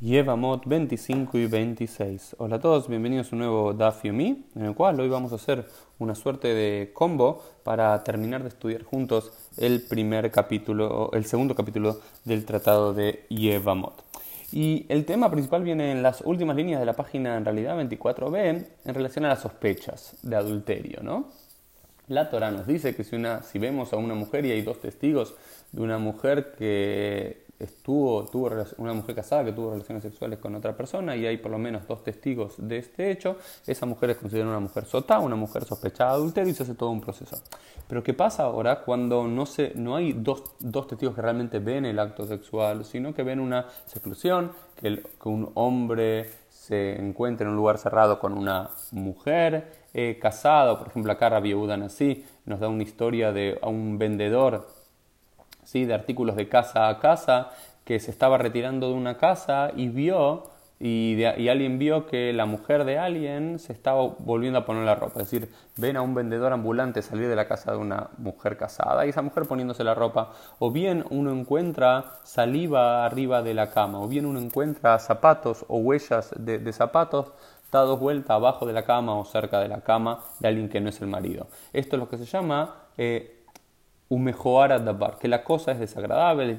Yevamot 25 y 26. Hola a todos, bienvenidos a un nuevo Daf Yomi, en el cual hoy vamos a hacer una suerte de combo para terminar de estudiar juntos el primer capítulo, el segundo capítulo del tratado de Yevamot. Y el tema principal viene en las últimas líneas de la página, en realidad 24b, en relación a las sospechas de adulterio, ¿no? La Torah nos dice que si, una, si vemos a una mujer y hay dos testigos de una mujer que estuvo, tuvo una mujer casada que tuvo relaciones sexuales con otra persona y hay por lo menos dos testigos de este hecho, esa mujer es considerada una mujer sota, una mujer sospechada de adulterio y se hace todo un proceso. Pero ¿qué pasa ahora cuando no, se, no hay dos, dos testigos que realmente ven el acto sexual, sino que ven una seclusión, que, un hombre se encuentra en un lugar cerrado con una mujer eh, casada, por ejemplo acá Rabbi así nos da una historia de un vendedor de artículos de casa a casa, que se estaba retirando de una casa y vio, y, alguien vio que la mujer de alguien se estaba volviendo a poner la ropa. Es decir, ven a un vendedor ambulante salir de la casa de una mujer casada y esa mujer poniéndose la ropa. O bien uno encuentra saliva arriba de la cama, o bien uno encuentra zapatos o huellas de, zapatos dados vuelta abajo de la cama o cerca de la cama de alguien que no es el marido. Esto es lo que se llama eh, dabar, que la cosa es desagradable,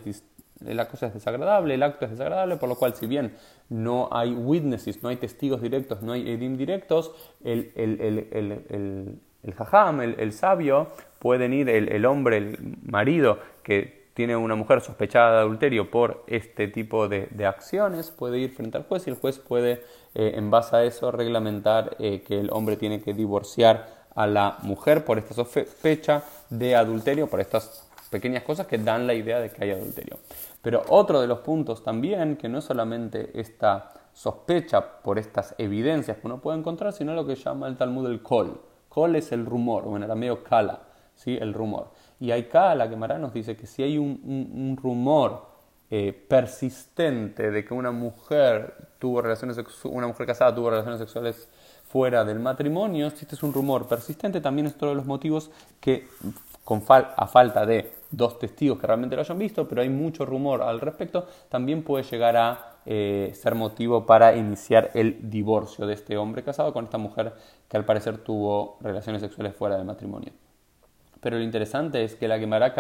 la cosa es desagradable, el acto es desagradable, por lo cual si bien no hay witnesses, no hay testigos directos, no hay edim directos, el, el, el, el, el jajam, el, sabio, pueden ir, el, hombre, el marido que tiene una mujer sospechada de adulterio por este tipo de, de acciones, puede ir frente al juez y el juez puede, eh, en base a eso, reglamentar eh, que el hombre tiene que divorciar a la mujer por esta sospecha de adulterio, por estas pequeñas cosas que dan la idea de que hay adulterio. Pero otro de los puntos también, que no es solamente esta sospecha por estas evidencias que uno puede encontrar, sino lo que llama el Talmud el kol. Kol es el rumor, o en arameo kala, ¿sí? el rumor. Y acá la Gemara nos dice que si hay un, rumor eh, persistente de que una mujer tuvo relaciones una mujer casada tuvo relaciones sexuales fuera del matrimonio, si este es un rumor persistente, también es otro de los motivos que, con a falta de dos testigos que realmente lo hayan visto, pero hay mucho rumor al respecto, también puede llegar a eh, ser motivo para iniciar el divorcio de este hombre casado con esta mujer que al parecer tuvo relaciones sexuales fuera del matrimonio. Pero lo interesante es que la Gemara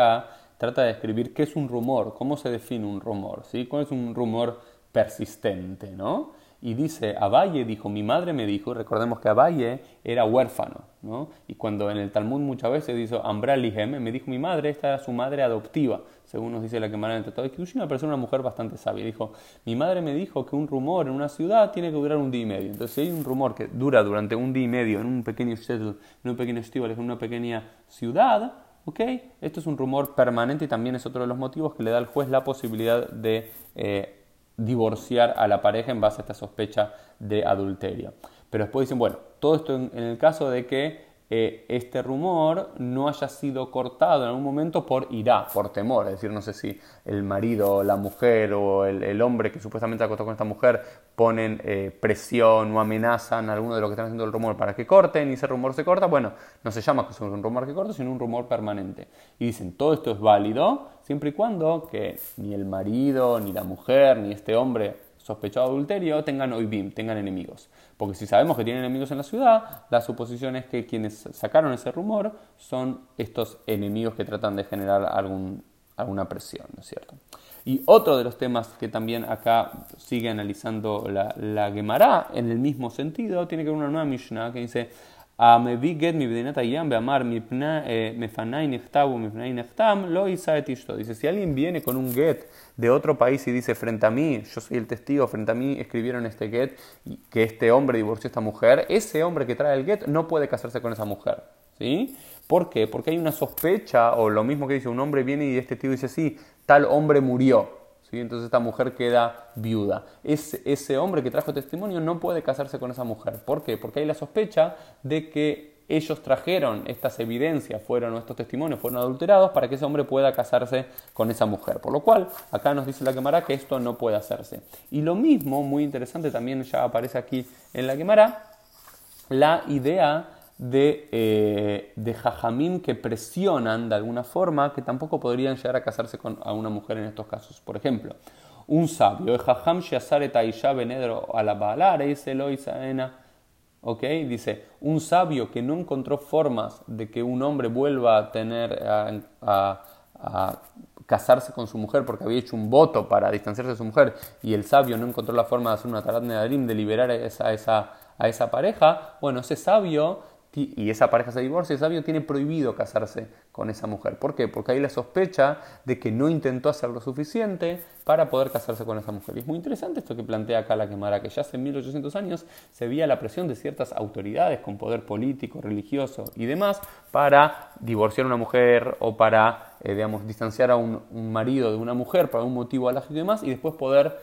trata de describir qué es un rumor, cómo se define un rumor, ¿sí? ¿Cuál es un rumor persistente, no? Y dice, Abaye dijo, mi madre me dijo, recordemos que Abaye era huérfano, ¿no? Y cuando en el Talmud muchas veces dice, Ambralihem, me dijo mi madre, esta era su madre adoptiva, según nos dice la Gemara en el Tratado de Kiddushin, una persona, una mujer bastante sabia. Dijo, mi madre me dijo que un rumor en una ciudad tiene que durar un día y medio. Entonces, si hay un rumor que dura durante un día y medio en un pequeño en un pequeño festival, en una pequeña ciudad, ¿ok? Esto es un rumor permanente y también es otro de los motivos que le da al juez la posibilidad de... Eh, divorciar a la pareja en base a esta sospecha de adulterio. Pero después dicen, bueno, todo esto en, el caso de que eh, este rumor no haya sido cortado en algún momento por ira, por temor. Es decir, no sé si el marido, la mujer o el, hombre que supuestamente acostó con esta mujer ponen eh, presión o amenazan a alguno de los que están haciendo el rumor para que corten y ese rumor se corta. Bueno, no se llama que un rumor que corta, sino un rumor permanente. Y dicen, todo esto es válido siempre y cuando que ni el marido, ni la mujer, ni este hombre sospechado de adulterio tengan oibim, tengan enemigos. Porque si sabemos que tienen enemigos en la ciudad, la suposición es que quienes sacaron ese rumor son estos enemigos que tratan de generar algún, alguna presión, ¿no es cierto? Y otro de los temas que también acá sigue analizando la, la Gemara, en el mismo sentido, tiene que ver una nueva Mishnah que dice get mi lo Dice, si alguien viene con un get de otro país y dice, frente a mí, yo soy el testigo, frente a mí escribieron este get, que este hombre divorció a esta mujer, ese hombre que trae el get no puede casarse con esa mujer. ¿Sí? ¿Por qué? Porque hay una sospecha, o lo mismo que dice, un hombre viene y este testigo dice, sí, tal hombre murió. Entonces esta mujer queda viuda. ese hombre que trajo testimonio no puede casarse con esa mujer. ¿Por qué? Porque hay la sospecha de que ellos trajeron estas evidencias, fueron estos testimonios, fueron adulterados para que ese hombre pueda casarse con esa mujer. Por lo cual, acá nos dice la quemara que esto no puede hacerse. Y lo mismo, muy interesante, también ya aparece aquí en la quemara, la idea de, eh, de que presionan de alguna forma que tampoco podrían llegar a casarse con a una mujer en estos casos. Por ejemplo, un sabio, Jajam Shazare Taisha Benedro a ¿ok? Dice, un sabio que no encontró formas de que un hombre vuelva a tener, a, casarse con su mujer porque había hecho un voto para distanciarse de su mujer y el sabio no encontró la forma de hacer una tarat de liberar esa, esa, a esa pareja, bueno, ese sabio y esa pareja se divorcia, el sabio tiene prohibido casarse con esa mujer. ¿Por qué? Porque hay la sospecha de que no intentó hacer lo suficiente para poder casarse con esa mujer. Y es muy interesante esto que plantea acá la quemara, que ya hace 1800 años se veía la presión de ciertas autoridades con poder político, religioso y demás para divorciar a una mujer o para, eh, digamos, distanciar a un, marido de una mujer por un motivo alágico y demás y después poder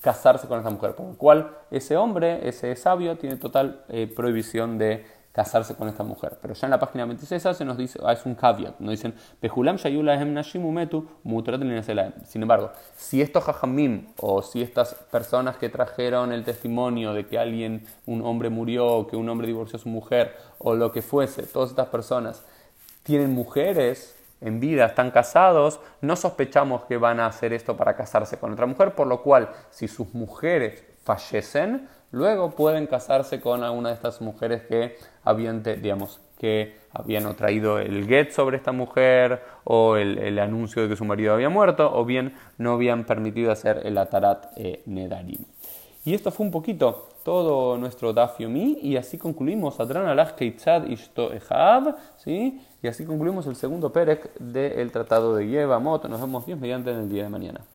casarse con esa mujer. Por lo cual ese hombre, ese sabio, tiene total eh, prohibición de casarse con esta mujer. Pero ya en la página 26 se nos dice, ah, es un caveat, nos dicen, sin embargo, si estos jajamim o si estas personas que trajeron el testimonio de que alguien, un hombre murió, que un hombre divorció a su mujer, o lo que fuese, todas estas personas tienen mujeres en vida, están casados, no sospechamos que van a hacer esto para casarse con otra mujer, por lo cual, si sus mujeres fallecen, luego pueden casarse con alguna de estas mujeres que habían, digamos, que habían traído el get sobre esta mujer o el, anuncio de que su marido había muerto o bien no habían permitido hacer el atarat eh, nedarim. Y esto fue un poquito todo nuestro dafiomi y así concluimos Adran alach keitzad ishto ¿sí? Y así concluimos el segundo perek del tratado de Yevamot. Nos vemos bien mediante en el día de mañana.